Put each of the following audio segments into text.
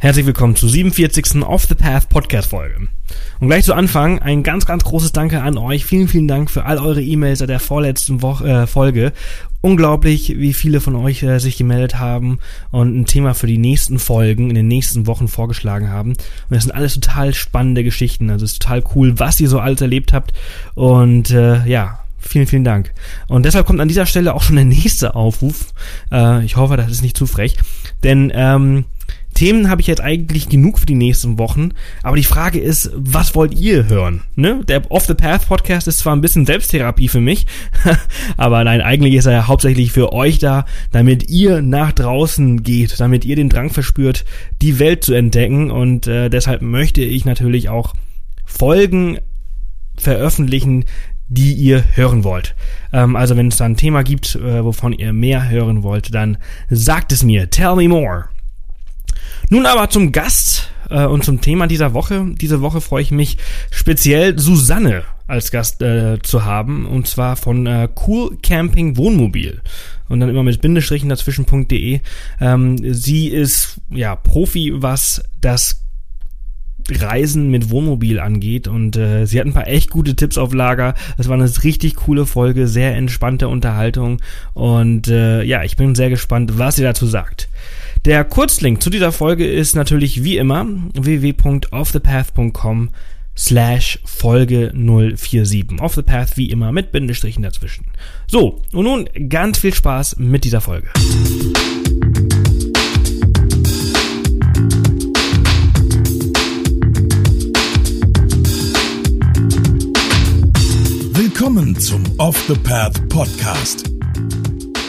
Herzlich willkommen zur 47. Off the Path Podcast Folge. Und gleich zu Anfang ein ganz, ganz großes Danke an euch. Vielen, vielen Dank für all eure E-Mails seit der vorletzten Woche, äh, Folge. Unglaublich, wie viele von euch äh, sich gemeldet haben und ein Thema für die nächsten Folgen in den nächsten Wochen vorgeschlagen haben. Und das sind alles total spannende Geschichten. Also es ist total cool, was ihr so alles erlebt habt. Und äh, ja, Vielen, vielen Dank. Und deshalb kommt an dieser Stelle auch schon der nächste Aufruf. Äh, ich hoffe, das ist nicht zu frech. Denn ähm, Themen habe ich jetzt eigentlich genug für die nächsten Wochen, aber die Frage ist, was wollt ihr hören? Ne? Der Off the Path Podcast ist zwar ein bisschen Selbsttherapie für mich, aber nein, eigentlich ist er ja hauptsächlich für euch da, damit ihr nach draußen geht, damit ihr den Drang verspürt, die Welt zu entdecken und äh, deshalb möchte ich natürlich auch Folgen veröffentlichen, die ihr hören wollt. Ähm, also wenn es da ein Thema gibt, äh, wovon ihr mehr hören wollt, dann sagt es mir. Tell me more. Nun aber zum Gast äh, und zum Thema dieser Woche. Diese Woche freue ich mich speziell Susanne als Gast äh, zu haben und zwar von äh, Cool Camping Wohnmobil und dann immer mit Bindestrichen dazwischen.de. Ähm, sie ist ja Profi, was das Reisen mit Wohnmobil angeht und äh, sie hat ein paar echt gute Tipps auf Lager. Es war eine richtig coole Folge, sehr entspannte Unterhaltung und äh, ja, ich bin sehr gespannt, was sie dazu sagt. Der Kurzlink zu dieser Folge ist natürlich wie immer www.offthepath.com slash Folge 047. Off the Path wie immer mit Bindestrichen dazwischen. So, und nun ganz viel Spaß mit dieser Folge. Willkommen zum Off the Path Podcast.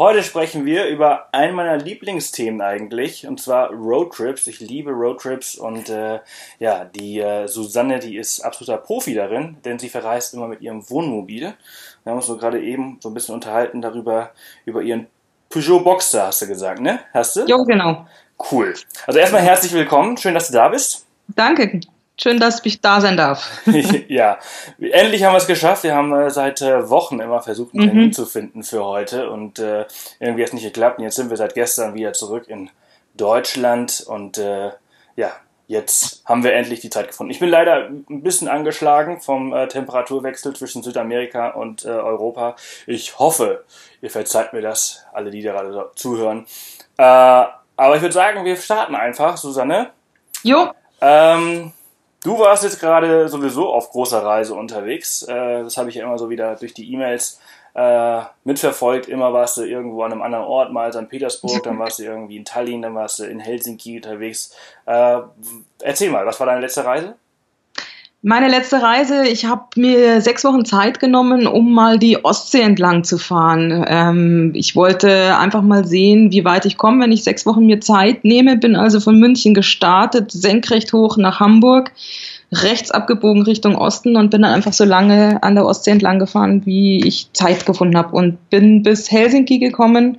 Heute sprechen wir über ein meiner Lieblingsthemen eigentlich, und zwar Roadtrips. Ich liebe Roadtrips und äh, ja, die äh, Susanne, die ist absoluter Profi darin, denn sie verreist immer mit ihrem Wohnmobil. Wir haben uns so gerade eben so ein bisschen unterhalten darüber, über ihren Peugeot Boxster, hast du gesagt, ne? Hast du? Ja, genau. Cool. Also erstmal herzlich willkommen, schön, dass du da bist. Danke. Schön, dass ich da sein darf. ja, endlich haben wir es geschafft. Wir haben äh, seit äh, Wochen immer versucht, einen Termin mhm. zu finden für heute und äh, irgendwie hat es nicht geklappt. Und jetzt sind wir seit gestern wieder zurück in Deutschland und äh, ja, jetzt haben wir endlich die Zeit gefunden. Ich bin leider ein bisschen angeschlagen vom äh, Temperaturwechsel zwischen Südamerika und äh, Europa. Ich hoffe, ihr verzeiht mir das, alle, die da gerade zuhören. aber ich würde sagen, wir starten einfach, Susanne. Jo. Ähm, Du warst jetzt gerade sowieso auf großer Reise unterwegs. Äh, das habe ich ja immer so wieder durch die E-Mails äh, mitverfolgt. Immer warst du irgendwo an einem anderen Ort, mal St. Petersburg, dann warst du irgendwie in Tallinn, dann warst du in Helsinki unterwegs. Äh, erzähl mal, was war deine letzte Reise? Meine letzte Reise, ich habe mir sechs Wochen Zeit genommen, um mal die Ostsee entlang zu fahren. Ähm, ich wollte einfach mal sehen, wie weit ich komme, wenn ich sechs Wochen mir Zeit nehme. Bin also von München gestartet, senkrecht hoch nach Hamburg, rechts abgebogen Richtung Osten und bin dann einfach so lange an der Ostsee entlang gefahren, wie ich Zeit gefunden habe und bin bis Helsinki gekommen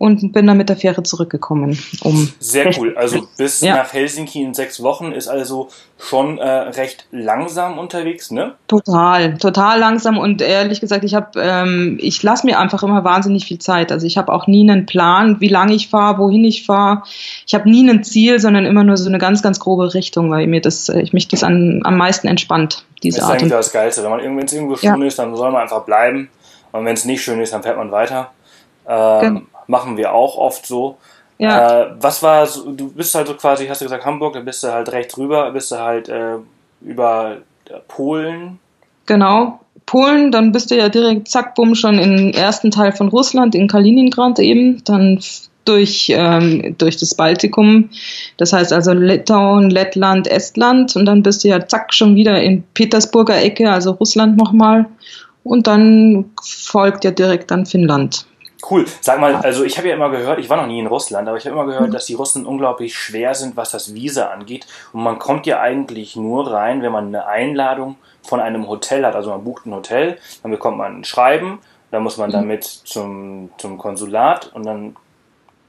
und bin dann mit der Fähre zurückgekommen. Um Sehr cool. Also bis ja. nach Helsinki in sechs Wochen ist also schon äh, recht langsam unterwegs, ne? Total, total langsam und ehrlich gesagt, ich habe, ähm, ich lasse mir einfach immer wahnsinnig viel Zeit. Also ich habe auch nie einen Plan, wie lange ich fahre, wohin ich fahre. Ich habe nie ein Ziel, sondern immer nur so eine ganz, ganz grobe Richtung, weil mir das, ich mich das an, am meisten entspannt. Diese das ist eigentlich das Geilste. Wenn man irgendwo, irgendwo schön ja. ist, dann soll man einfach bleiben. Und wenn es nicht schön ist, dann fährt man weiter. Ähm, genau machen wir auch oft so. Ja. Äh, was war, so, du bist halt so quasi, hast du gesagt Hamburg, dann bist du halt rechts rüber, bist du halt äh, über äh, Polen. Genau, Polen, dann bist du ja direkt zack, bumm, schon im ersten Teil von Russland, in Kaliningrad eben, dann durch, ähm, durch das Baltikum, das heißt also Litauen, Lettland, Estland und dann bist du ja zack schon wieder in Petersburger Ecke, also Russland nochmal und dann folgt ja direkt dann Finnland. Cool. Sag mal, also ich habe ja immer gehört, ich war noch nie in Russland, aber ich habe immer gehört, mhm. dass die Russen unglaublich schwer sind, was das Visa angeht. Und man kommt ja eigentlich nur rein, wenn man eine Einladung von einem Hotel hat. Also man bucht ein Hotel, dann bekommt man ein Schreiben, Dann muss man mhm. damit zum, zum Konsulat und dann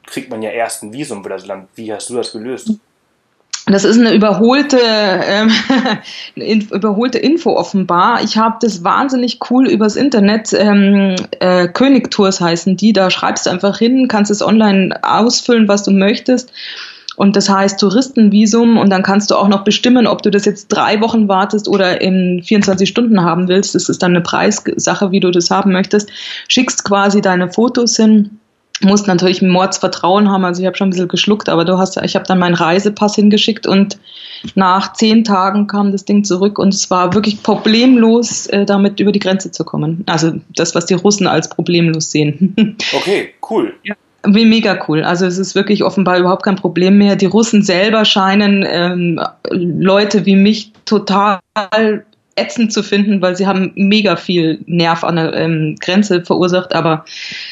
kriegt man ja erst ein Visum für das Land. Wie hast du das gelöst? Das ist eine überholte, ähm, überholte Info offenbar. Ich habe das wahnsinnig cool übers Internet. Ähm, äh, Königtours heißen die. Da schreibst du einfach hin, kannst es online ausfüllen, was du möchtest. Und das heißt Touristenvisum und dann kannst du auch noch bestimmen, ob du das jetzt drei Wochen wartest oder in 24 Stunden haben willst. Das ist dann eine Preissache, wie du das haben möchtest. Schickst quasi deine Fotos hin musst natürlich Mordsvertrauen haben. Also ich habe schon ein bisschen geschluckt, aber du hast, ich habe dann meinen Reisepass hingeschickt und nach zehn Tagen kam das Ding zurück und es war wirklich problemlos, äh, damit über die Grenze zu kommen. Also das, was die Russen als problemlos sehen. Okay, cool. Ja. Mega cool. Also es ist wirklich offenbar überhaupt kein Problem mehr. Die Russen selber scheinen ähm, Leute wie mich total ätzend zu finden, weil sie haben mega viel Nerv an der ähm, Grenze verursacht. Aber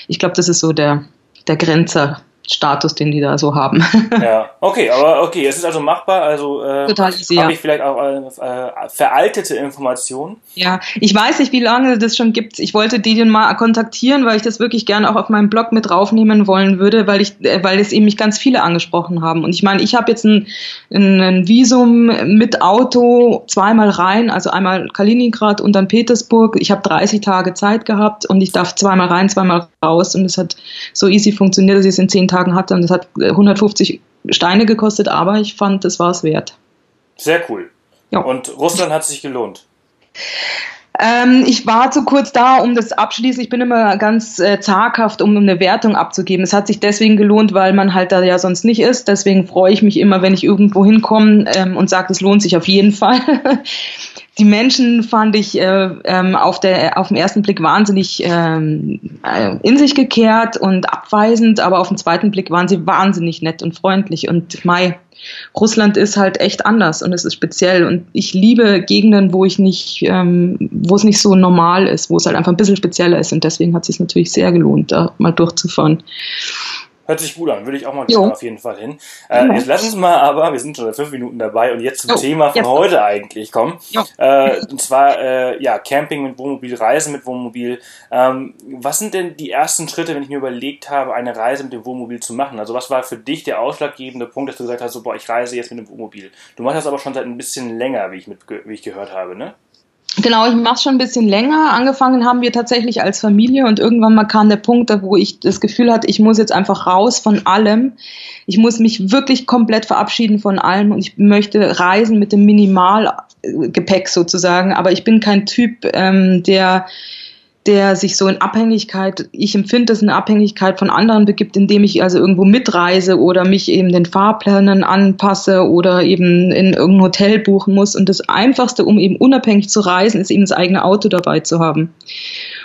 ich glaube, das ist so der, der Grenzer Status, den die da so haben. ja, okay, aber okay, es ist also machbar. Also äh, habe ich vielleicht auch äh, veraltete Informationen. Ja, ich weiß nicht, wie lange das schon gibt. Ich wollte die mal kontaktieren, weil ich das wirklich gerne auch auf meinem Blog mit draufnehmen wollen würde, weil ich, äh, weil es eben mich ganz viele angesprochen haben. Und ich meine, ich habe jetzt ein, ein Visum mit Auto zweimal rein, also einmal Kaliningrad und dann Petersburg. Ich habe 30 Tage Zeit gehabt und ich darf zweimal rein, zweimal raus und es hat so easy funktioniert, dass ich es in zehn Tagen Tagen hatte und das hat 150 äh, Steine gekostet, aber ich fand, das war es wert. Sehr cool. Ja. Und Russland hat sich gelohnt. Ähm, ich war zu kurz da, um das abschließen. Ich bin immer ganz äh, zaghaft, um eine Wertung abzugeben. Es hat sich deswegen gelohnt, weil man halt da ja sonst nicht ist. Deswegen freue ich mich immer, wenn ich irgendwo hinkomme ähm, und sage, es lohnt sich auf jeden Fall. Die Menschen fand ich äh, ähm, auf, der, auf den ersten Blick wahnsinnig ähm, äh, in sich gekehrt und abweisend, aber auf den zweiten Blick waren sie wahnsinnig nett und freundlich. Und Mai, Russland ist halt echt anders und es ist speziell. Und ich liebe Gegenden, wo ich nicht, ähm, wo es nicht so normal ist, wo es halt einfach ein bisschen spezieller ist. Und deswegen hat es sich natürlich sehr gelohnt, da mal durchzufahren. Hört sich gut an, würde ich auch mal gerne auf jeden Fall hin. Äh, jetzt lass uns mal aber, wir sind schon seit fünf Minuten dabei und jetzt zum oh, Thema von heute eigentlich kommen. Äh, und zwar, äh, ja, Camping mit Wohnmobil, Reisen mit Wohnmobil. Ähm, was sind denn die ersten Schritte, wenn ich mir überlegt habe, eine Reise mit dem Wohnmobil zu machen? Also was war für dich der ausschlaggebende Punkt, dass du gesagt hast, so, boah, ich reise jetzt mit dem Wohnmobil? Du machst das aber schon seit ein bisschen länger, wie ich, mit, wie ich gehört habe, ne? Genau, ich mache schon ein bisschen länger. Angefangen haben wir tatsächlich als Familie und irgendwann mal kam der Punkt, wo ich das Gefühl hatte, ich muss jetzt einfach raus von allem. Ich muss mich wirklich komplett verabschieden von allem und ich möchte reisen mit dem Minimalgepäck sozusagen. Aber ich bin kein Typ, ähm, der der sich so in Abhängigkeit, ich empfinde es eine Abhängigkeit von anderen begibt, indem ich also irgendwo mitreise oder mich eben den Fahrplänen anpasse oder eben in irgendein Hotel buchen muss. Und das Einfachste, um eben unabhängig zu reisen, ist eben das eigene Auto dabei zu haben.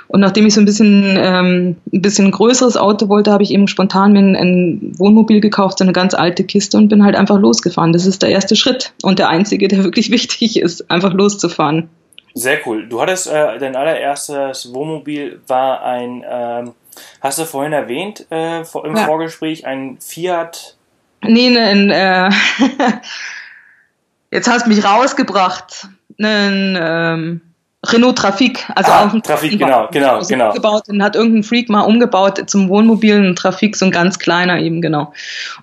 Und nachdem ich so ein bisschen ähm, ein bisschen größeres Auto wollte, habe ich eben spontan mir ein, ein Wohnmobil gekauft, so eine ganz alte Kiste und bin halt einfach losgefahren. Das ist der erste Schritt und der einzige, der wirklich wichtig ist, einfach loszufahren. Sehr cool. Du hattest äh, dein allererstes Wohnmobil war ein, ähm, hast du vorhin erwähnt äh, im ja. Vorgespräch, ein Fiat? Nee, ein, äh, jetzt hast du mich rausgebracht. Ein ähm, Renault Trafik, also ah, auch ein Trafik, genau, genau, genau. Umgebaut und hat irgendein Freak mal umgebaut zum Wohnmobil, ein Trafik, so ein ganz kleiner eben, genau.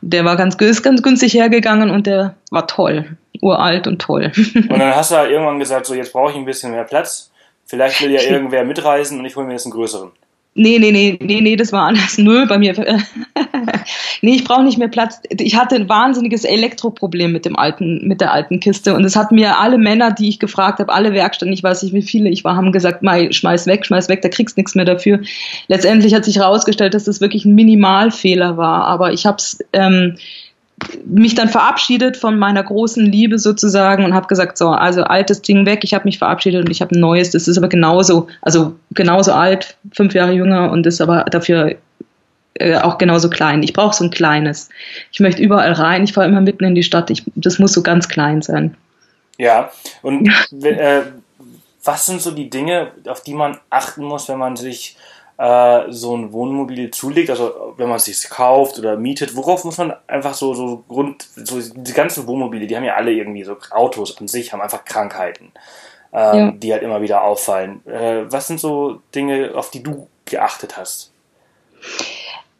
Und der war ganz, ganz günstig hergegangen und der war toll uralt und toll. und dann hast du halt irgendwann gesagt, so jetzt brauche ich ein bisschen mehr Platz. Vielleicht will ja irgendwer mitreisen und ich hole mir jetzt einen größeren. Nee, nee, nee, nee, nee, das war anders. Nö, bei mir. nee, ich brauche nicht mehr Platz. Ich hatte ein wahnsinniges Elektroproblem mit dem alten, mit der alten Kiste. Und es hat mir alle Männer, die ich gefragt habe, alle Werkstätten, ich weiß nicht, wie viele ich war, haben gesagt, Mai, schmeiß weg, schmeiß weg, da kriegst nichts mehr dafür. Letztendlich hat sich herausgestellt, dass das wirklich ein Minimalfehler war. Aber ich habe ähm, mich dann verabschiedet von meiner großen Liebe sozusagen und habe gesagt, so, also altes Ding weg, ich habe mich verabschiedet und ich habe ein neues, das ist aber genauso, also genauso alt, fünf Jahre jünger und ist aber dafür äh, auch genauso klein. Ich brauche so ein kleines. Ich möchte überall rein, ich fahre immer mitten in die Stadt, ich, das muss so ganz klein sein. Ja, und äh, was sind so die Dinge, auf die man achten muss, wenn man sich äh, so ein Wohnmobil zulegt, also wenn man es sich kauft oder mietet, worauf muss man einfach so, so Grund, so die ganzen Wohnmobile, die haben ja alle irgendwie so Autos an sich, haben einfach Krankheiten, ähm, ja. die halt immer wieder auffallen. Äh, was sind so Dinge, auf die du geachtet hast?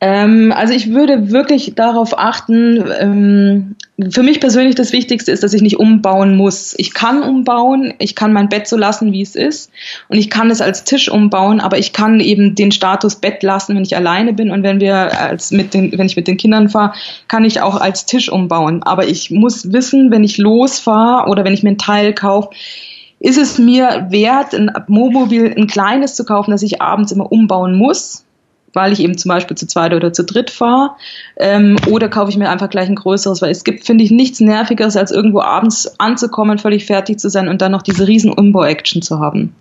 Ähm, also ich würde wirklich darauf achten, ähm, für mich persönlich das Wichtigste ist, dass ich nicht umbauen muss. Ich kann umbauen, ich kann mein Bett so lassen, wie es ist und ich kann es als Tisch umbauen, aber ich kann eben den Status Bett lassen, wenn ich alleine bin und wenn wir als mit den, wenn ich mit den Kindern fahre, kann ich auch als Tisch umbauen. Aber ich muss wissen, wenn ich losfahre oder wenn ich mir ein Teil kaufe, ist es mir wert, ein Wohnmobil, ein kleines zu kaufen, das ich abends immer umbauen muss, weil ich eben zum Beispiel zu zweit oder zu dritt fahre. Ähm, oder kaufe ich mir einfach gleich ein größeres, weil es gibt, finde ich, nichts Nervigeres, als irgendwo abends anzukommen, völlig fertig zu sein und dann noch diese riesen Umbau-Action zu haben.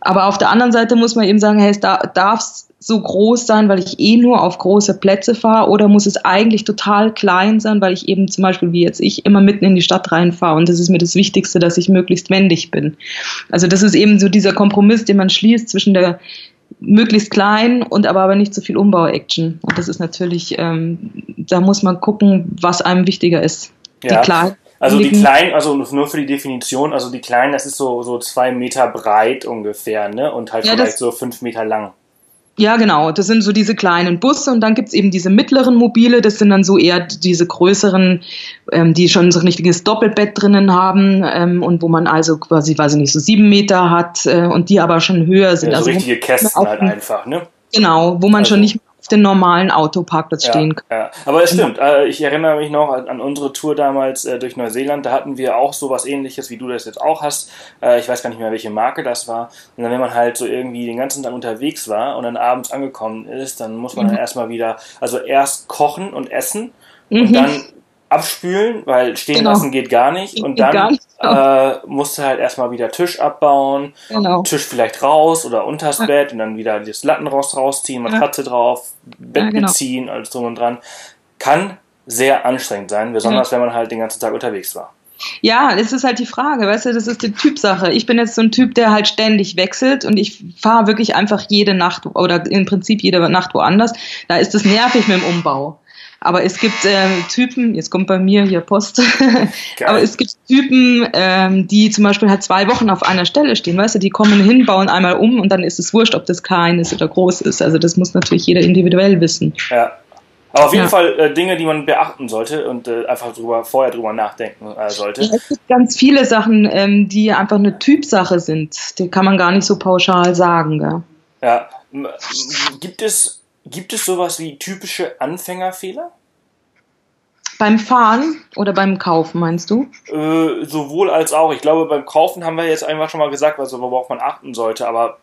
Aber auf der anderen Seite muss man eben sagen, hey, es darf so groß sein, weil ich eh nur auf große Plätze fahre oder muss es eigentlich total klein sein, weil ich eben zum Beispiel wie jetzt ich immer mitten in die Stadt reinfahre und das ist mir das Wichtigste, dass ich möglichst wendig bin. Also das ist eben so dieser Kompromiss, den man schließt zwischen der möglichst klein und aber, aber nicht zu so viel Umbau-Action. Und das ist natürlich, ähm, da muss man gucken, was einem wichtiger ist. Ja. Die kleinen. Also die kleinen, also nur für die Definition, also die kleinen, das ist so, so zwei Meter breit ungefähr, ne? Und halt ja, vielleicht so fünf Meter lang. Ja, genau. Das sind so diese kleinen Busse und dann gibt's eben diese mittleren Mobile, das sind dann so eher diese größeren, ähm, die schon so ein richtiges Doppelbett drinnen haben ähm, und wo man also quasi, weiß ich nicht, so sieben Meter hat äh, und die aber schon höher sind. Ja, so also richtige Kästen halt einfach, ne? Genau, wo man also. schon nicht auf den normalen Autoparkplatz ja, stehen kann. Ja. Aber es stimmt, äh, ich erinnere mich noch an, unsere Tour damals äh, durch Neuseeland, da hatten wir auch so was ähnliches, wie du das jetzt auch hast. Äh, ich weiß gar nicht mehr, welche Marke das war. Und dann, wenn man halt so irgendwie den ganzen Tag unterwegs war und dann abends angekommen ist, dann muss man mhm. dann erstmal wieder, also erst kochen und essen mhm. und dann abspülen, weil stehen genau. lassen geht gar nicht. Und dann nicht. äh, musst du halt erstmal wieder Tisch abbauen, genau. Tisch vielleicht raus oder unters ja. Bett und dann wieder das Lattenrost rausziehen, Matratze ja. drauf, Bett ja, genau. beziehen, alles drum und dran. Kann sehr anstrengend sein, besonders wenn man halt den ganzen Tag unterwegs war. Ja, das ist halt die Frage, weißt du, das ist die Typsache. Ich bin jetzt so ein Typ, der halt ständig wechselt und ich fahre wirklich einfach jede Nacht oder im Prinzip jede Nacht woanders. Da ist es nervig mit dem Umbau. Aber es gibt ähm, Typen, jetzt kommt bei mir hier Post, aber es gibt Typen, ähm, die zum Beispiel halt zwei Wochen auf einer Stelle stehen, weißt du, die kommen hin, bauen einmal um und dann ist es wurscht, ob das klein ist oder groß ist. Also das muss natürlich jeder individuell wissen. Ja. Aber auf jeden ja. Fall äh, Dinge, die man beachten sollte und äh, einfach drüber, vorher drüber nachdenken äh, sollte. Es gibt ganz viele Sachen, ähm, die einfach eine Typsache sind. Die kann man gar nicht so pauschal sagen. Gell? Ja. Gibt es Gibt es sowas wie typische Anfängerfehler? Beim Fahren oder beim Kaufen, meinst du? Äh, sowohl als auch. Ich glaube, beim Kaufen haben wir jetzt einfach schon mal gesagt, also worauf man achten sollte, aber.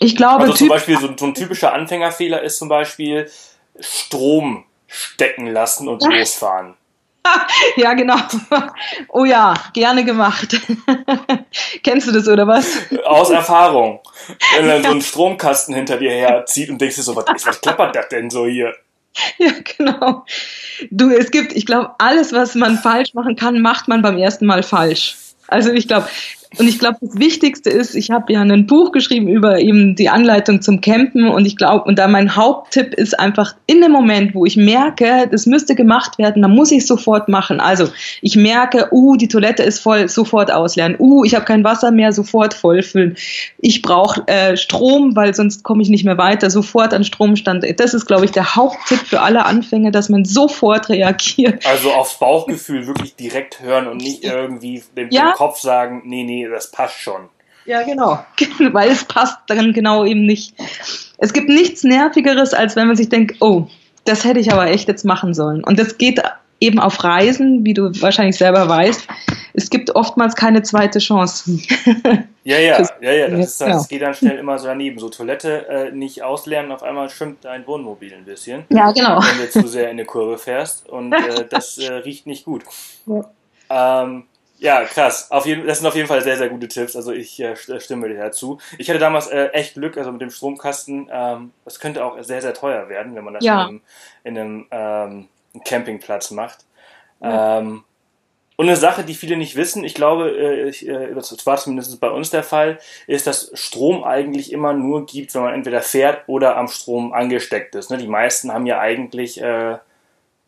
Ich glaube, also zum Beispiel so, so, ein typischer Anfängerfehler ist zum Beispiel Strom stecken lassen und losfahren. ja, genau. Oh ja, gerne gemacht. Kennst du das oder was? Aus Erfahrung. Wenn dann so ein Stromkasten hinter dir herzieht und denkst dir so, was, was klappert das denn so hier? Ja, genau. Du, es gibt, ich glaube, alles, was man falsch machen kann, macht man beim ersten Mal falsch. Also ich glaube, und ich glaube, das Wichtigste ist, ich habe ja ein Buch geschrieben über eben die Anleitung zum Campen und ich glaube, und da mein Haupttipp ist einfach in dem Moment, wo ich merke, das müsste gemacht werden, dann muss ich es sofort machen. Also ich merke, uh, die Toilette ist voll, sofort ausleeren. Uh, ich habe kein Wasser mehr, sofort vollfüllen. Ich brauche äh, Strom, weil sonst komme ich nicht mehr weiter, sofort an Stromstand. Das ist, glaube ich, der Haupttipp für alle Anfänger, dass man sofort reagiert. Also aufs Bauchgefühl wirklich direkt hören und nicht irgendwie dem, ja? dem Kopf sagen, nee, nee, das passt schon. Ja, genau. Weil es passt dann genau eben nicht. Es gibt nichts Nervigeres, als wenn man sich denkt, oh, das hätte ich aber echt jetzt machen sollen. Und das geht eben auf Reisen, wie du wahrscheinlich selber weißt. Es gibt oftmals keine zweite Chance. ja, ja, ja, ja. Das, ist, das genau. geht dann schnell immer so daneben. So Toilette äh, nicht ausleeren, auf einmal schwimmt dein Wohnmobil ein bisschen. Ja, genau. Wenn du zu sehr in eine Kurve fährst. Und äh, das äh, riecht nicht gut. Ja. Ähm, ja, krass. Auf jeden, das sind auf jeden Fall sehr, sehr gute Tipps. Also ich äh, stimme dir dazu. Ich hatte damals äh, echt Glück, also mit dem Stromkasten. Ähm, das könnte auch sehr, sehr teuer werden, wenn man das ja. in einem, in einem ähm, Campingplatz macht. Ja. Ähm, und eine Sache, die viele nicht wissen, ich glaube, äh, ich, äh, das war zumindest bei uns der Fall, ist, dass Strom eigentlich immer nur gibt, wenn man entweder fährt oder am Strom angesteckt ist. Ne? Die meisten haben ja eigentlich äh,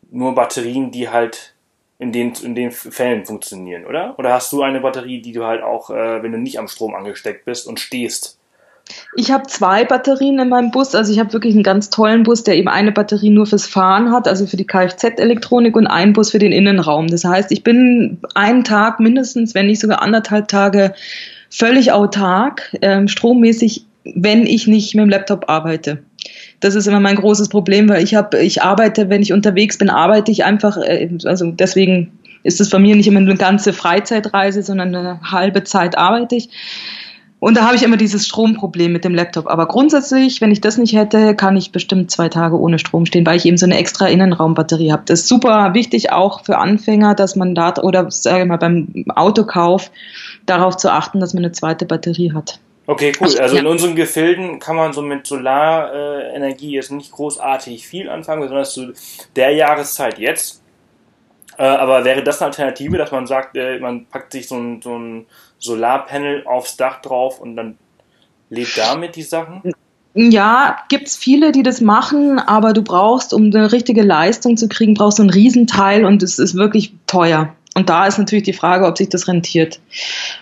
nur Batterien, die halt in den, in den Fällen funktionieren, oder? Oder hast du eine Batterie, die du halt auch, äh, wenn du nicht am Strom angesteckt bist und stehst, Ich habe zwei Batterien in meinem Bus. Also ich habe wirklich einen ganz tollen Bus, der eben eine Batterie nur fürs Fahren hat, also für die Kfz-Elektronik und einen Bus für den Innenraum. Das heißt, ich bin einen Tag mindestens, wenn nicht sogar anderthalb Tage völlig autark, ähm, strommäßig, wenn ich nicht mit dem Laptop arbeite. Das ist immer mein großes Problem, weil ich habe, ich arbeite, wenn ich unterwegs bin, arbeite ich einfach, äh, also deswegen ist es bei mir nicht immer eine ganze Freizeitreise, sondern eine halbe Zeit arbeite ich. Und da habe ich immer dieses Stromproblem mit dem Laptop. Aber grundsätzlich, wenn ich das nicht hätte, kann ich bestimmt zwei Tage ohne Strom stehen, weil ich eben so eine extra Innenraumbatterie habe. Das ist super wichtig auch für Anfänger, dass man da oder sage ich mal beim Autokauf darauf zu achten, dass man eine zweite Batterie hat. Okay, cool. Also ja. in unseren Gefilden kann man so mit Solarenergie jetzt nicht großartig viel anfangen, besonders zu der Jahreszeit jetzt. Äh, aber wäre das eine Alternative, dass man sagt, äh, man packt sich so ein, so ein Solarpanel aufs Dach drauf und dann lädt damit die Sachen? Ja, gibt's viele, die das machen, aber du brauchst, um eine richtige Leistung zu kriegen, brauchst du ein Riesenteil und es ist wirklich teuer. Und da ist natürlich die Frage, ob sich das rentiert.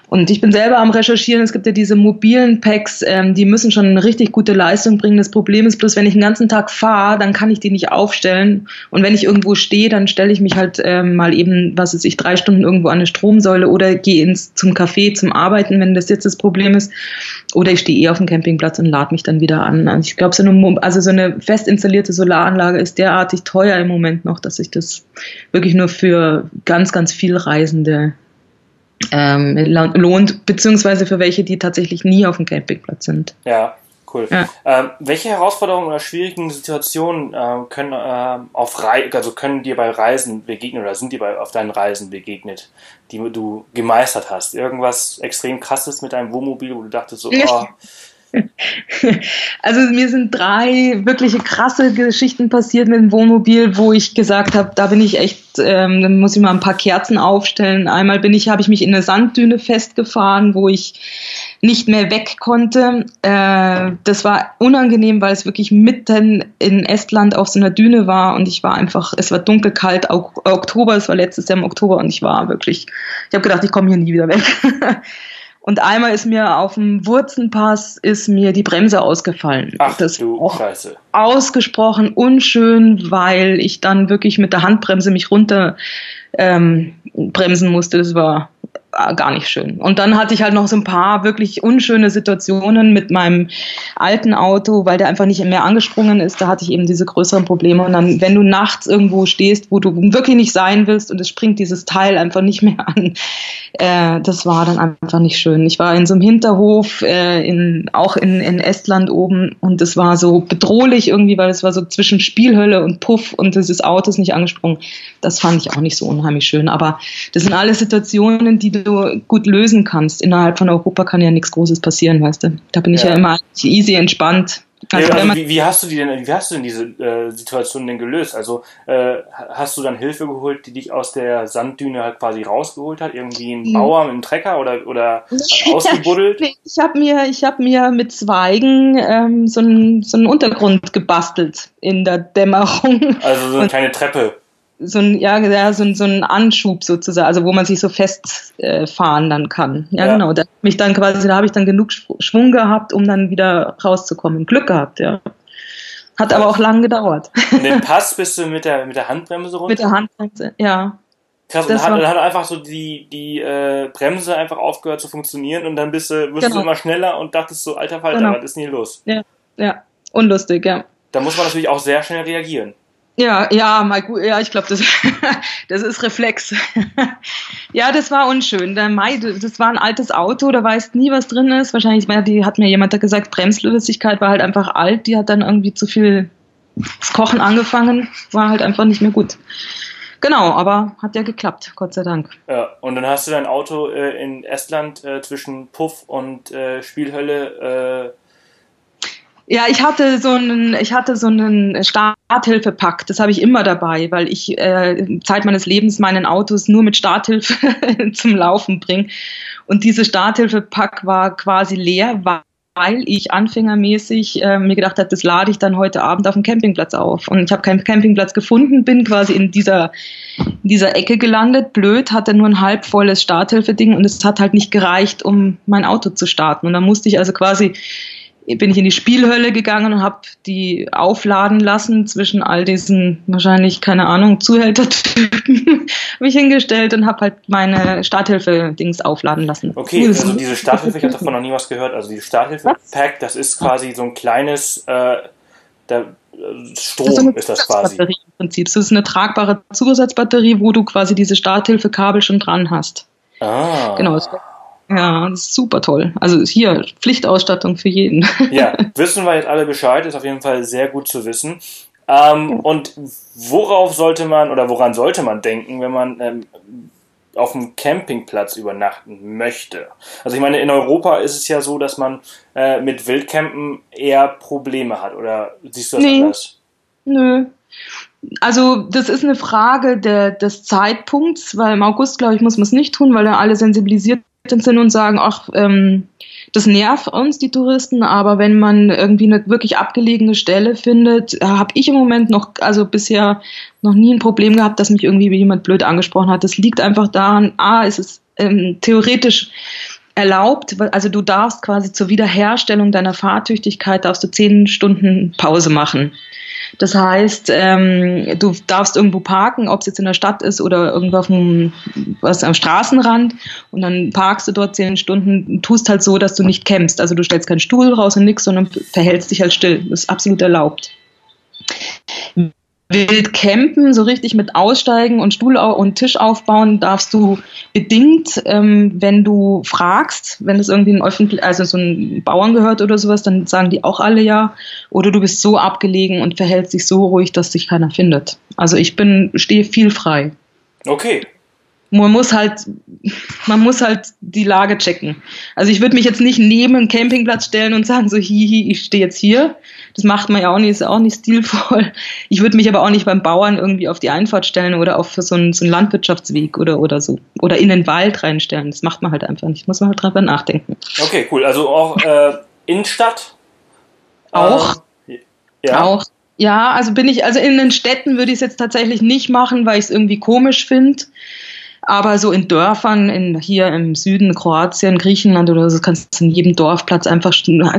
Und ich bin selber am Recherchieren. Es gibt ja diese mobilen Packs, ähm, die müssen schon eine richtig gute Leistung bringen. Das Problem ist bloß, wenn ich den ganzen Tag fahre, dann kann ich die nicht aufstellen. Und wenn ich irgendwo stehe, dann stelle ich mich halt ähm, mal eben, was weiß ich, drei Stunden irgendwo an eine Stromsäule oder gehe ins zum Café zum Arbeiten, wenn das jetzt das Problem ist. Oder ich stehe eh auf dem Campingplatz und lade mich dann wieder an. Also ich glaube, so eine, also so eine fest installierte Solaranlage ist derartig teuer im Moment noch, dass sich das wirklich nur für ganz, ganz viel Reisende ähm, lohnt, beziehungsweise für welche, die tatsächlich nie auf dem Campingplatz sind. Ja, cool. Ja. Ähm, welche Herausforderungen oder schwierigen Situationen äh, können äh, auf Rei also können dir bei Reisen begegnen oder sind dir bei auf deinen Reisen begegnet, die du gemeistert hast? Irgendwas extrem krasses mit deinem Wohnmobil, wo du dachtest so, oh, Also mir sind drei wirkliche krasse Geschichten passiert mit dem Wohnmobil, wo ich gesagt habe, da bin ich echt, ähm, da muss ich mal ein paar Kerzen aufstellen. Einmal bin ich, habe ich mich in eine Sanddüne festgefahren, wo ich nicht mehr weg konnte. Äh, das war unangenehm, weil es wirklich mitten in Estland auf so einer Düne war und ich war einfach, es war dunkelkalt, Oktober, es war letztes Jahr im Oktober und ich war wirklich, ich habe gedacht, ich komme hier nie wieder weg. Und einmal ist mir auf dem Wurzenpass ist mir die Bremse ausgefallen. Ach das du auch Scheiße. Ausgesprochen unschön, weil ich dann wirklich mit der Handbremse mich runter ähm, bremsen musste. Das war gar nicht schön. Und dann hatte ich halt noch so ein paar wirklich unschöne Situationen mit meinem alten Auto, weil der einfach nicht mehr angesprungen ist. Da hatte ich eben diese größeren Probleme. Und dann, wenn du nachts irgendwo stehst, wo du wirklich nicht sein willst und es springt dieses Teil einfach nicht mehr an, äh, das war dann einfach nicht schön. Ich war in so einem Hinterhof, äh, in, auch in, in Estland oben und es war so bedrohlich irgendwie, weil es war so zwischen Spielhölle und Puff und dieses Auto ist nicht angesprungen. Das fand ich auch nicht so unheimlich schön. Aber das sind alles Situationen, die du gut lösen kannst. Innerhalb von Europa kann ja nichts Großes passieren, weißt du. Da bin ich ja, ja immer easy entspannt. Also, also wie, wie, hast du die denn, wie hast du denn diese äh, Situation denn gelöst? Also äh, hast du dann Hilfe geholt, die dich aus der Sanddüne halt quasi rausgeholt hat? Irgendwie ein Bauer mit einem Trecker oder, oder ausgebuddelt? ich habe mir, ich hab mir mit Zweigen ähm, so, einen, so einen Untergrund gebastelt in der Dämmerung. Also so eine kleine Treppe so ein, ja, ja so, ein, so ein Anschub sozusagen, also wo man sich so festfahren äh, dann kann. Ja, ja, genau. Da mich dann quasi, da habe ich dann genug Schwung gehabt, um dann wieder rauszukommen. Glück gehabt, ja. Hat aber auch lange gedauert. Und den Pass bist du mit der, mit der Handbremse runter? Mit der Handbremse, ja. Krass, und dann hat, hat einfach so die, die äh, Bremse einfach aufgehört zu funktionieren und dann bist du, wirst genau. du immer schneller und dachtest so, alter Falter, genau. was ist denn hier los? Ja, ja, unlustig, ja. Da muss man natürlich auch sehr schnell reagieren. Ja, ja, mal gut, ja, ich glaube, das, das ist Reflex. ja, das war unschön. Der Mai, das war ein altes Auto, da weißt nie, was drin ist. Wahrscheinlich, die hat mir jemand da gesagt, Bremsflüssigkeit war halt einfach alt, die hat dann irgendwie zu viel das Kochen angefangen, war halt einfach nicht mehr gut. Genau, aber hat ja geklappt, Gott sei Dank. Ja, und dann hast du dein Auto äh, in Estland äh, zwischen Puff und äh, Spielhölle äh, ja, ich hatte so einen, ich hatte so einen Starthilfepack. Das habe ich immer dabei, weil ich äh, Zeit meines Lebens meinen Autos nur mit Starthilfe zum Laufen bringe. Und diese Starthilfepack war quasi leer, weil ich anfängermäßig äh, mir gedacht habe, das lade ich dann heute Abend auf dem Campingplatz auf. Und ich habe keinen Campingplatz gefunden, bin quasi in dieser, in dieser Ecke gelandet. Blöd, hatte nur ein halb volles Starthilfeding und es hat halt nicht gereicht, um mein Auto zu starten. Und dann musste ich also quasi bin ich in die Spielhölle gegangen und habe die aufladen lassen zwischen all diesen wahrscheinlich keine Ahnung Zuhältertypen habe ich hingestellt und habe halt meine Starthilfe-Dings aufladen lassen. Okay, also diese Starthilfe, ich habe davon noch nie was gehört. Also diese Starthilfe-Pack, das ist quasi so ein kleines äh, der, Strom das ist, ist das quasi. Im Prinzip. Das ist eine tragbare Zusatzbatterie, wo du quasi diese Starthilfekabel schon dran hast. Ah. Genau. Ja, das ist super toll. Also hier, Pflichtausstattung für jeden. Ja, wissen wir jetzt alle Bescheid, ist auf jeden Fall sehr gut zu wissen. Ähm, ja. Und worauf sollte man oder woran sollte man denken, wenn man ähm, auf dem Campingplatz übernachten möchte? Also ich meine, in Europa ist es ja so, dass man äh, mit Wildcampen eher Probleme hat. Oder siehst du das nee. anders? Nö. Also das ist eine Frage der, des Zeitpunkts, weil im August, glaube ich, muss man es nicht tun, weil da alle sensibilisiert sind und sagen, ach, ähm, das nervt uns, die Touristen, aber wenn man irgendwie eine wirklich abgelegene Stelle findet, habe ich im Moment noch, also bisher noch nie ein Problem gehabt, dass mich irgendwie jemand blöd angesprochen hat. Das liegt einfach daran, a, ist es ähm, theoretisch erlaubt, also du darfst quasi zur Wiederherstellung deiner Fahrtüchtigkeit, darfst du zehn Stunden Pause machen. Das heißt, ähm, du darfst irgendwo parken, ob es jetzt in der Stadt ist oder irgendwo auf dem, was, am Straßenrand und dann parkst du dort zehn Stunden, tust halt so, dass du nicht kämpfst. Also du stellst keinen Stuhl raus und nix, sondern verhältst dich halt still. Das ist absolut erlaubt wild campen, so richtig mit Aussteigen und Stuhl und Tisch aufbauen, darfst du bedingt, ähm, wenn du fragst, wenn es irgendwie ein öffentlich, also so ein Bauern gehört oder sowas, dann sagen die auch alle ja. Oder du bist so abgelegen und verhältst dich so ruhig, dass dich keiner findet. Also ich bin, stehe viel frei. Okay man muss halt, man muss halt die Lage checken. Also ich würde mich jetzt nicht neben einen Campingplatz stellen und sagen so, hihi, ich stehe jetzt hier. Das macht man ja auch nicht, ist auch nicht stilvoll. Ich würde mich aber auch nicht beim Bauern irgendwie auf die Einfahrt stellen oder auf so einen, so einen Landwirtschaftsweg oder, oder so. Oder in den Wald reinstellen. Das macht man halt einfach nicht. Muss man halt drüber nachdenken. Okay, cool. Also auch äh, Innenstadt? Auch. Ähm, ja. Auch. Ja, also bin ich, also in den Städten würde ich es jetzt tatsächlich nicht machen, weil ich es irgendwie komisch finde. Aber so in Dörfern, in, hier im Süden, Kroatien, Griechenland oder so, kannst du in jedem Dorfplatz einfach,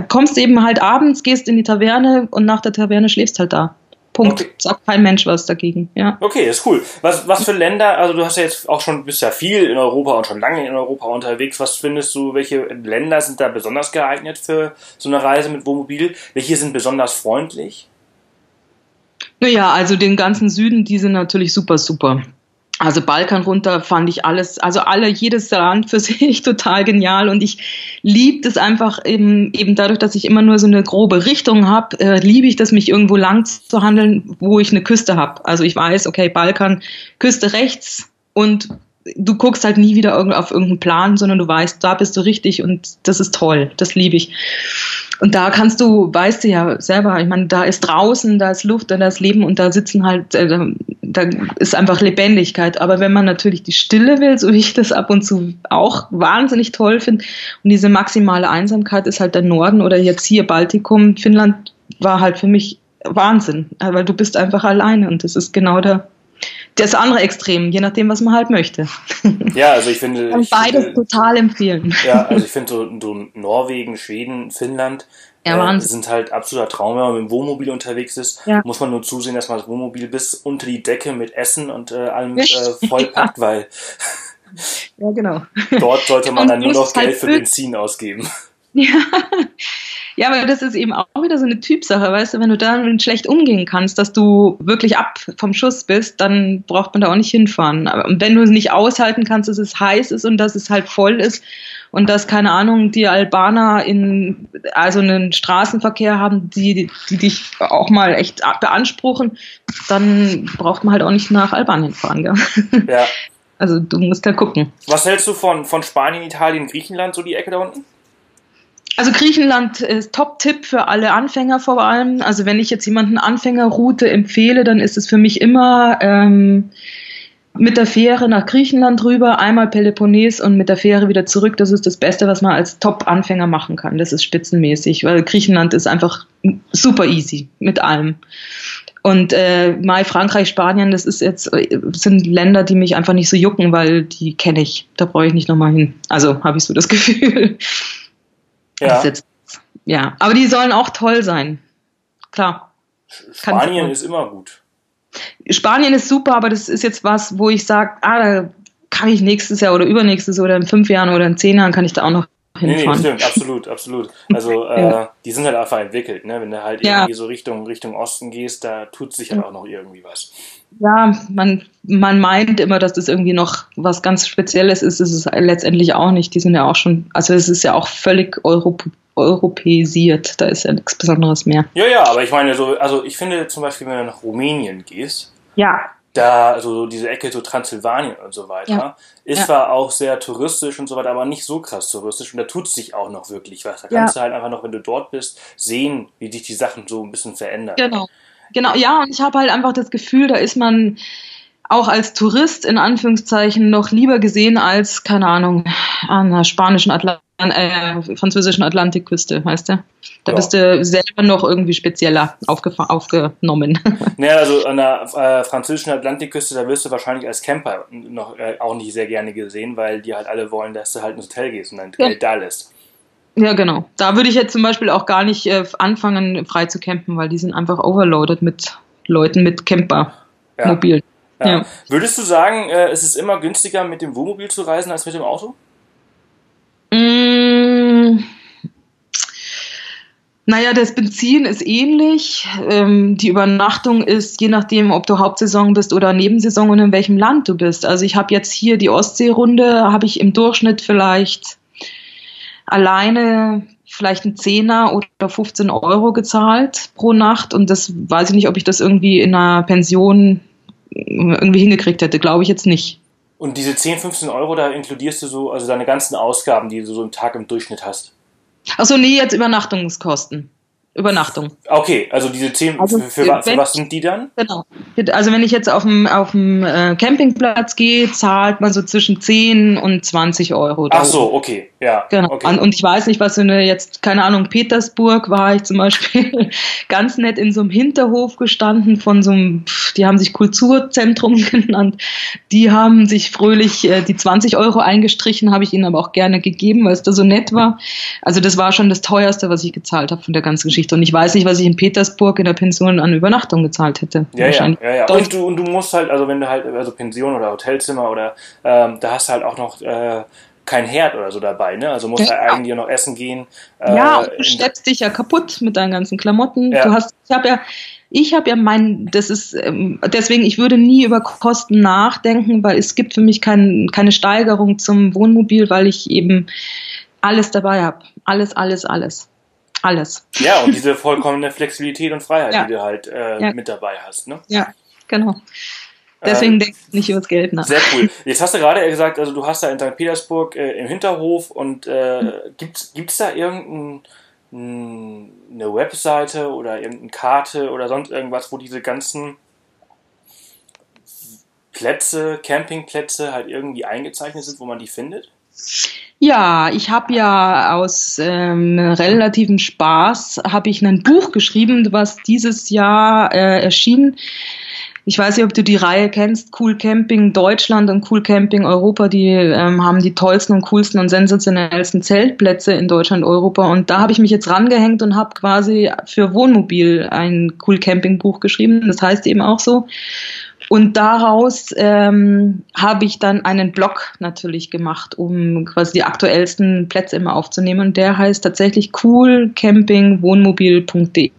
kommst eben halt abends, gehst in die Taverne und nach der Taverne schläfst halt da. Punkt. Okay. Sagt kein Mensch was dagegen, ja. Okay, ist cool. Was, was für Länder, also du hast ja jetzt auch schon, bist ja viel in Europa und schon lange in Europa unterwegs. Was findest du, welche Länder sind da besonders geeignet für so eine Reise mit Wohnmobil? Welche sind besonders freundlich? Naja, also den ganzen Süden, die sind natürlich super, super. Also Balkan runter fand ich alles, also alle, jedes Land für sich total genial und ich liebe es einfach eben, eben dadurch, dass ich immer nur so eine grobe Richtung habe, äh, liebe ich das, mich irgendwo lang zu handeln, wo ich eine Küste habe. Also ich weiß, okay, Balkan, Küste rechts und du guckst halt nie wieder auf irgendeinen Plan, sondern du weißt, da bist du richtig und das ist toll, das liebe ich. Und da kannst du, weißt du ja selber, ich meine, da ist draußen, da ist Luft, da ist Leben und da sitzen halt, äh, da ist einfach Lebendigkeit. Aber wenn man natürlich die Stille will, so wie ich das ab und zu auch wahnsinnig toll finde, und diese maximale Einsamkeit ist halt der Norden oder jetzt hier Baltikum, Finnland war halt für mich Wahnsinn, weil du bist einfach alleine und das ist genau der das andere Extrem, je nachdem, was man halt möchte. Ja, also ich finde. Und beides finde, total empfehlen. Ja, also ich finde so, so Norwegen, Schweden, Finnland ja, äh, sind halt absoluter Traum, wenn man mit dem Wohnmobil unterwegs ist. Ja. Muss man nur zusehen, dass man das Wohnmobil bis unter die Decke mit Essen und äh, allem äh, vollpackt, weil. ja, genau. Dort sollte man dann nur noch Geld halt für Benzin ausgeben. Ja. Ja, aber das ist eben auch wieder so eine Typsache, weißt du, wenn du dann schlecht umgehen kannst, dass du wirklich ab vom Schuss bist, dann braucht man da auch nicht hinfahren. Aber wenn du es nicht aushalten kannst, dass es heiß ist und dass es halt voll ist und dass, keine Ahnung, die Albaner in, also einen Straßenverkehr haben, die, die dich auch mal echt beanspruchen, dann braucht man halt auch nicht nach Albanien fahren, gell? Ja. Also du musst da gucken. Was hältst du von, von Spanien, Italien, Griechenland, so die Ecke da unten? Also Griechenland ist Top-Tipp für alle Anfänger vor allem. Also wenn ich jetzt jemanden Anfängerroute empfehle, dann ist es für mich immer ähm, mit der Fähre nach Griechenland rüber, einmal Peloponnes und mit der Fähre wieder zurück. Das ist das Beste, was man als Top-Anfänger machen kann. Das ist spitzenmäßig, weil Griechenland ist einfach super easy mit allem. Und äh, Mai, Frankreich, Spanien, das ist jetzt sind Länder, die mich einfach nicht so jucken, weil die kenne ich. Da brauche ich nicht nochmal hin. Also habe ich so das Gefühl. Ja. Jetzt ja, aber die sollen auch toll sein. Klar. Spanien ist immer gut. Spanien ist super, aber das ist jetzt was, wo ich sage, ah, da kann ich nächstes Jahr oder übernächstes oder in fünf Jahren oder in zehn Jahren kann ich da auch noch hinfahren. Nee, nee, stimmt, absolut, absolut. Also ja. äh, die sind halt einfach entwickelt, ne? Wenn du halt ja. irgendwie so Richtung Richtung Osten gehst, da tut sich halt auch noch irgendwie was. Ja, man, man meint immer, dass das irgendwie noch was ganz Spezielles ist. Das ist letztendlich auch nicht. Die sind ja auch schon, also es ist ja auch völlig Europ europäisiert. Da ist ja nichts Besonderes mehr. Ja, ja, aber ich meine, so, also ich finde zum Beispiel, wenn du nach Rumänien gehst, ja da, also diese Ecke so Transsilvanien und so weiter, ja. ist ja. zwar auch sehr touristisch und so weiter, aber nicht so krass touristisch und da tut sich auch noch wirklich was. Da kannst ja. du halt einfach noch, wenn du dort bist, sehen, wie sich die Sachen so ein bisschen verändern. Genau. Genau, ja, und ich habe halt einfach das Gefühl, da ist man auch als Tourist in Anführungszeichen noch lieber gesehen als, keine Ahnung, an der spanischen Atlantik äh, französischen Atlantikküste, weißt du? Da ja. bist du selber noch irgendwie spezieller aufgenommen. Naja, also an der äh, französischen Atlantikküste, da wirst du wahrscheinlich als Camper noch äh, auch nicht sehr gerne gesehen, weil die halt alle wollen, dass du halt ins Hotel gehst und dein ja. Geld da lässt. Ja, genau. Da würde ich jetzt zum Beispiel auch gar nicht äh, anfangen, frei zu campen, weil die sind einfach overloaded mit Leuten mit Camper ja. mobil. Ja. Würdest du sagen, äh, es ist immer günstiger, mit dem Wohnmobil zu reisen als mit dem Auto? Naja, das Benzin ist ähnlich. Ähm, die Übernachtung ist je nachdem, ob du Hauptsaison bist oder Nebensaison und in welchem Land du bist. Also ich habe jetzt hier die Ostseerunde, habe ich im Durchschnitt vielleicht alleine vielleicht ein Zehner oder 15 Euro gezahlt pro Nacht und das weiß ich nicht, ob ich das irgendwie in einer Pension irgendwie hingekriegt hätte, glaube ich jetzt nicht. Und diese 10, 15 Euro, da inkludierst du so, also deine ganzen Ausgaben, die du so im Tag im Durchschnitt hast. Achso, nee, jetzt Übernachtungskosten. Übernachtung. Okay, also diese 10, also für, für, für, was sind die dann? Genau. Also wenn ich jetzt auf dem, auf dem äh, Campingplatz gehe, zahlt man so zwischen 10 und 20 Euro. Ach so, okay, ja. Genau. Okay. Und ich weiß nicht, was für eine jetzt, keine Ahnung, Petersburg war ich zum Beispiel ganz nett in so einem Hinterhof gestanden von so einem, die haben sich Kulturzentrum genannt. Die haben sich fröhlich äh, die 20 Euro eingestrichen, habe ich ihnen aber auch gerne gegeben, weil es da so nett war. Also das war schon das teuerste, was ich gezahlt habe von der ganzen Geschichte. Und ich weiß nicht, was ich in Petersburg in der Pension an Übernachtung gezahlt hätte. Ja, ja, ja, ja. Und du, und du musst halt, also wenn du halt, also Pension oder Hotelzimmer oder ähm, da hast du halt auch noch äh, kein Herd oder so dabei, ne? Also musst ja. halt eigentlich noch essen gehen. Äh, ja, und du schleppst dich ja kaputt mit deinen ganzen Klamotten. Ja. Du hast, ich habe ja, ich habe ja mein, das ist ähm, deswegen, ich würde nie über Kosten nachdenken, weil es gibt für mich kein, keine Steigerung zum Wohnmobil, weil ich eben alles dabei habe. Alles, alles, alles alles. Ja, und diese vollkommene Flexibilität und Freiheit, ja. die du halt äh, ja. mit dabei hast. Ne? Ja, genau. Deswegen ähm, denkst du nicht über das Geld nach. Sehr cool. Jetzt hast du gerade gesagt, also du hast da in St. Petersburg äh, im Hinterhof und äh, hm. gibt es da irgendeine Webseite oder irgendeine Karte oder sonst irgendwas, wo diese ganzen Plätze, Campingplätze halt irgendwie eingezeichnet sind, wo man die findet? Ja, ich habe ja aus ähm, relativem Spaß habe ich ein Buch geschrieben, was dieses Jahr äh, erschien. Ich weiß nicht, ob du die Reihe kennst, Cool Camping Deutschland und Cool Camping Europa, die ähm, haben die tollsten und coolsten und sensationellsten Zeltplätze in Deutschland, Europa. Und da habe ich mich jetzt rangehängt und habe quasi für Wohnmobil ein Cool Camping Buch geschrieben. Das heißt eben auch so. Und daraus ähm, habe ich dann einen Blog natürlich gemacht, um quasi die aktuellsten Plätze immer aufzunehmen. Und der heißt tatsächlich coolcampingwohnmobil.de.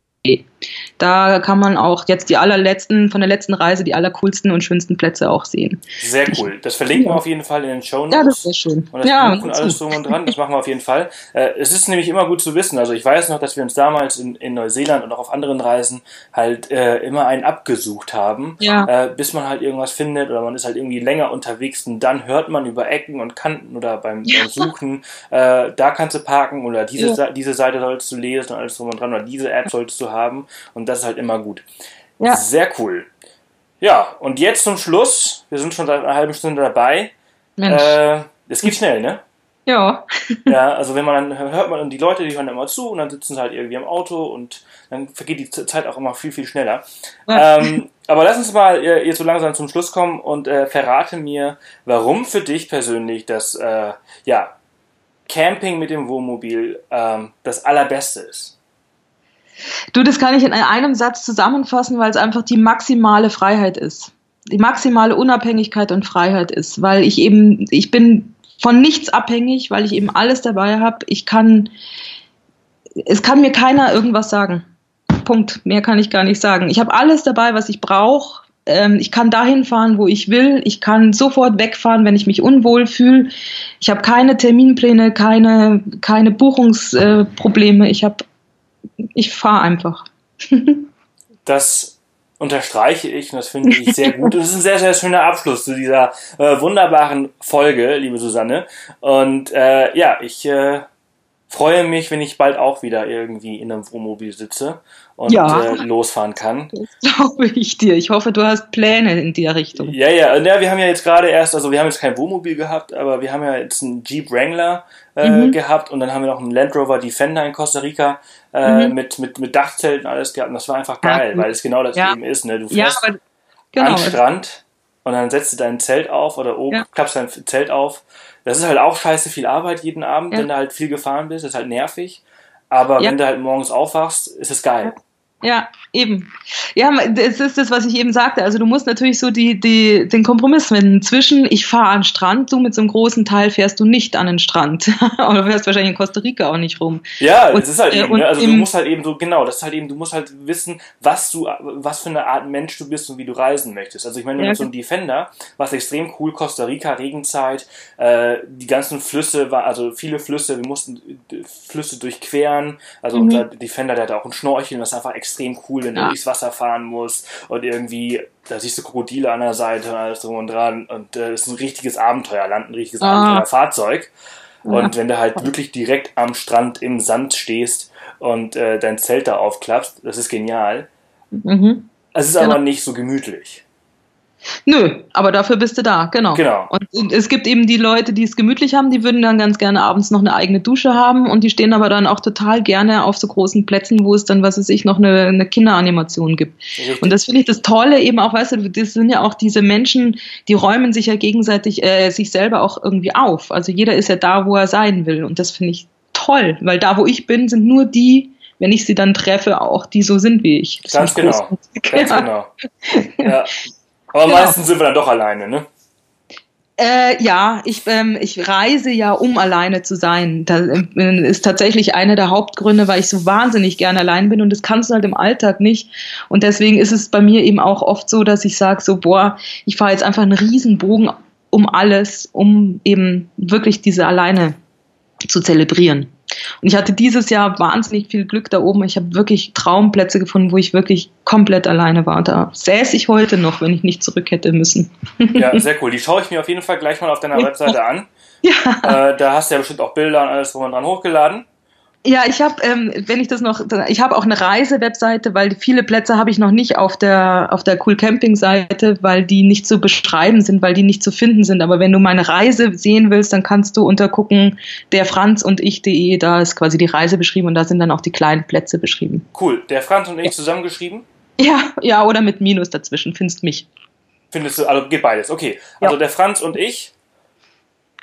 Da kann man auch jetzt die allerletzten, von der letzten Reise, die allercoolsten und schönsten Plätze auch sehen. Sehr cool. Das verlinken ja. wir auf jeden Fall in den Show Notes. Ja, das ist schön. Und das ja, und alles drum und dran, das machen wir auf jeden Fall. Äh, es ist nämlich immer gut zu wissen. Also ich weiß noch, dass wir uns damals in, in Neuseeland und auch auf anderen Reisen halt äh, immer einen abgesucht haben, ja. äh, bis man halt irgendwas findet oder man ist halt irgendwie länger unterwegs und dann hört man über Ecken und Kanten oder beim, beim Suchen, äh, da kannst du parken oder diese, diese Seite sollst du lesen und alles drum und dran oder diese App solltest du haben und das ist halt immer gut. Ja. Sehr cool. Ja, und jetzt zum Schluss. Wir sind schon seit einer halben Stunde dabei. Mensch. Äh, es geht schnell, ne? Ja. ja, also wenn man dann hört man die Leute, die hören immer zu und dann sitzen sie halt irgendwie am Auto und dann vergeht die Zeit auch immer viel, viel schneller. Ja. Ähm, aber lass uns mal äh, jetzt so langsam zum Schluss kommen und äh, verrate mir, warum für dich persönlich das, äh, ja, Camping mit dem Wohnmobil ähm, das allerbeste ist? Du, das kann ich in einem Satz zusammenfassen, weil es einfach die maximale Freiheit ist. Die maximale Unabhängigkeit und Freiheit ist, weil ich eben, ich bin von nichts abhängig, weil ich eben alles dabei habe. Ich kann, es kann mir keiner irgendwas sagen. Punkt. Mehr kann ich gar nicht sagen. Ich habe alles dabei, was ich brauche. Ähm, ich kann dahin fahren, wo ich will. Ich kann sofort wegfahren, wenn ich mich unwohl fühle. Ich habe keine Terminpläne, keine, keine Buchungsprobleme. Ich habe, ich fahre einfach. das unterstreiche ich und das finde ich sehr gut. Und es ist ein sehr, sehr schöner Abschluss zu dieser äh, wunderbaren Folge, liebe Susanne. Und äh, ja, ich äh, freue mich, wenn ich bald auch wieder irgendwie in einem Wohnmobil sitze und ja. äh, losfahren kann. Das glaube ich dir. Ich hoffe, du hast Pläne in der Richtung. Ja, ja. ja wir haben ja jetzt gerade erst, also wir haben jetzt kein Wohnmobil gehabt, aber wir haben ja jetzt einen Jeep Wrangler äh, mhm. gehabt und dann haben wir noch einen Land Rover Defender in Costa Rica äh, mhm. mit, mit, mit Dachzelten und alles gehabt. Und das war einfach geil, ja. weil es genau das ja. eben ist. Ne? Du fährst ja, genau. am Strand und dann setzt du dein Zelt auf oder oben klappst dein Zelt auf das ist halt auch scheiße viel Arbeit jeden Abend, wenn du halt viel gefahren bist. Das ist halt nervig. Aber wenn du halt morgens aufwachst, ist es geil. Ja, eben. Ja, das ist das, was ich eben sagte. Also du musst natürlich so die, die, den Kompromiss finden zwischen, ich fahre an den Strand, du mit so einem großen Teil fährst du nicht an den Strand. Oder du fährst wahrscheinlich in Costa Rica auch nicht rum. Ja, und, das ist halt äh, eben, ne? also du musst halt eben so, genau, das ist halt eben, du musst halt wissen, was du, was für eine Art Mensch du bist und wie du reisen möchtest. Also ich meine, ja, mit so einem Defender war es extrem cool, Costa Rica, Regenzeit, äh, die ganzen Flüsse, war, also viele Flüsse, wir mussten Flüsse durchqueren. Also mhm. unser Defender, der hatte auch ein Schnorcheln, das ist einfach extrem cool, wenn ja. du durchs Wasser fahren musst und irgendwie, da siehst du Krokodile an der Seite und alles drum und dran und es äh, ist ein richtiges Abenteuerland, ein richtiges ah. Abenteuerfahrzeug. Und ja. wenn du halt wirklich direkt am Strand im Sand stehst und äh, dein Zelt da aufklappst, das ist genial. Mhm. Es ist genau. aber nicht so gemütlich. Nö, aber dafür bist du da, genau. Genau. Und es gibt eben die Leute, die es gemütlich haben, die würden dann ganz gerne abends noch eine eigene Dusche haben und die stehen aber dann auch total gerne auf so großen Plätzen, wo es dann, was weiß ich, noch eine, eine Kinderanimation gibt. Richtig. Und das finde ich das Tolle eben auch, weißt du, das sind ja auch diese Menschen, die räumen sich ja gegenseitig, äh, sich selber auch irgendwie auf. Also jeder ist ja da, wo er sein will und das finde ich toll, weil da, wo ich bin, sind nur die, wenn ich sie dann treffe, auch die so sind wie ich. Das Ganz genau. Ganz genau. Ja. Aber genau. meistens sind wir dann doch alleine, ne? Äh, ja, ich, ähm, ich reise ja, um alleine zu sein. Das äh, ist tatsächlich einer der Hauptgründe, weil ich so wahnsinnig gerne allein bin und das kannst du halt im Alltag nicht. Und deswegen ist es bei mir eben auch oft so, dass ich sage so, boah, ich fahre jetzt einfach einen Riesenbogen um alles, um eben wirklich diese alleine zu zelebrieren. Und ich hatte dieses Jahr wahnsinnig viel Glück da oben. Ich habe wirklich Traumplätze gefunden, wo ich wirklich komplett alleine war. Da säße ich heute noch, wenn ich nicht zurück hätte müssen. Ja, sehr cool. Die schaue ich mir auf jeden Fall gleich mal auf deiner Webseite an. Ja. Äh, da hast du ja bestimmt auch Bilder und alles drum und dran hochgeladen. Ja, ich habe, ähm, wenn ich das noch, ich habe auch eine Reisewebseite, weil viele Plätze habe ich noch nicht auf der auf der Cool Camping Seite, weil die nicht zu beschreiben sind, weil die nicht zu finden sind. Aber wenn du meine Reise sehen willst, dann kannst du untergucken der Franz und ich.de, da ist quasi die Reise beschrieben und da sind dann auch die kleinen Plätze beschrieben. Cool. Der Franz und ich zusammengeschrieben? Ja, ja, oder mit Minus dazwischen, findest mich. Findest du, also geht beides, okay. Also ja. der Franz und ich.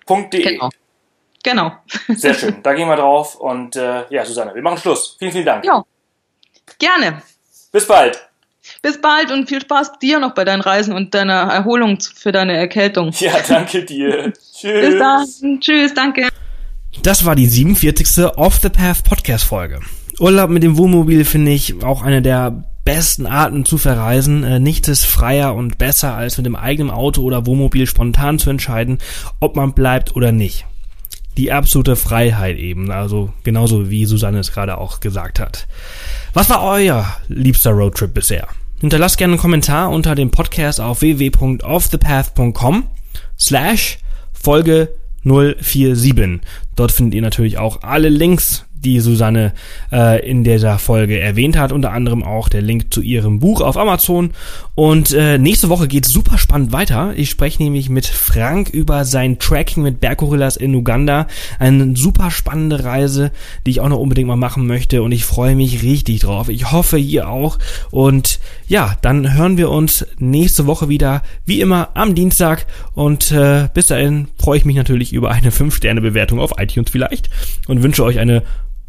.de. Genau. Genau. Sehr schön. Da gehen wir drauf. Und äh, ja, Susanne, wir machen Schluss. Vielen, vielen Dank. Ja. Gerne. Bis bald. Bis bald und viel Spaß dir noch bei deinen Reisen und deiner Erholung für deine Erkältung. Ja, danke dir. Tschüss. Bis dann. Tschüss, danke. Das war die 47. Off the Path Podcast Folge. Urlaub mit dem Wohnmobil finde ich auch eine der besten Arten zu verreisen. Äh, nichts ist freier und besser, als mit dem eigenen Auto oder Wohnmobil spontan zu entscheiden, ob man bleibt oder nicht die absolute Freiheit eben, also genauso wie Susanne es gerade auch gesagt hat. Was war euer liebster Roadtrip bisher? Hinterlasst gerne einen Kommentar unter dem Podcast auf www.offthepath.com slash Folge 047. Dort findet ihr natürlich auch alle Links die Susanne äh, in dieser Folge erwähnt hat. Unter anderem auch der Link zu ihrem Buch auf Amazon. Und äh, nächste Woche geht super spannend weiter. Ich spreche nämlich mit Frank über sein Tracking mit Berggorillas in Uganda. Eine super spannende Reise, die ich auch noch unbedingt mal machen möchte. Und ich freue mich richtig drauf. Ich hoffe, ihr auch. Und ja, dann hören wir uns nächste Woche wieder, wie immer, am Dienstag. Und äh, bis dahin freue ich mich natürlich über eine 5-Sterne-Bewertung auf iTunes vielleicht und wünsche euch eine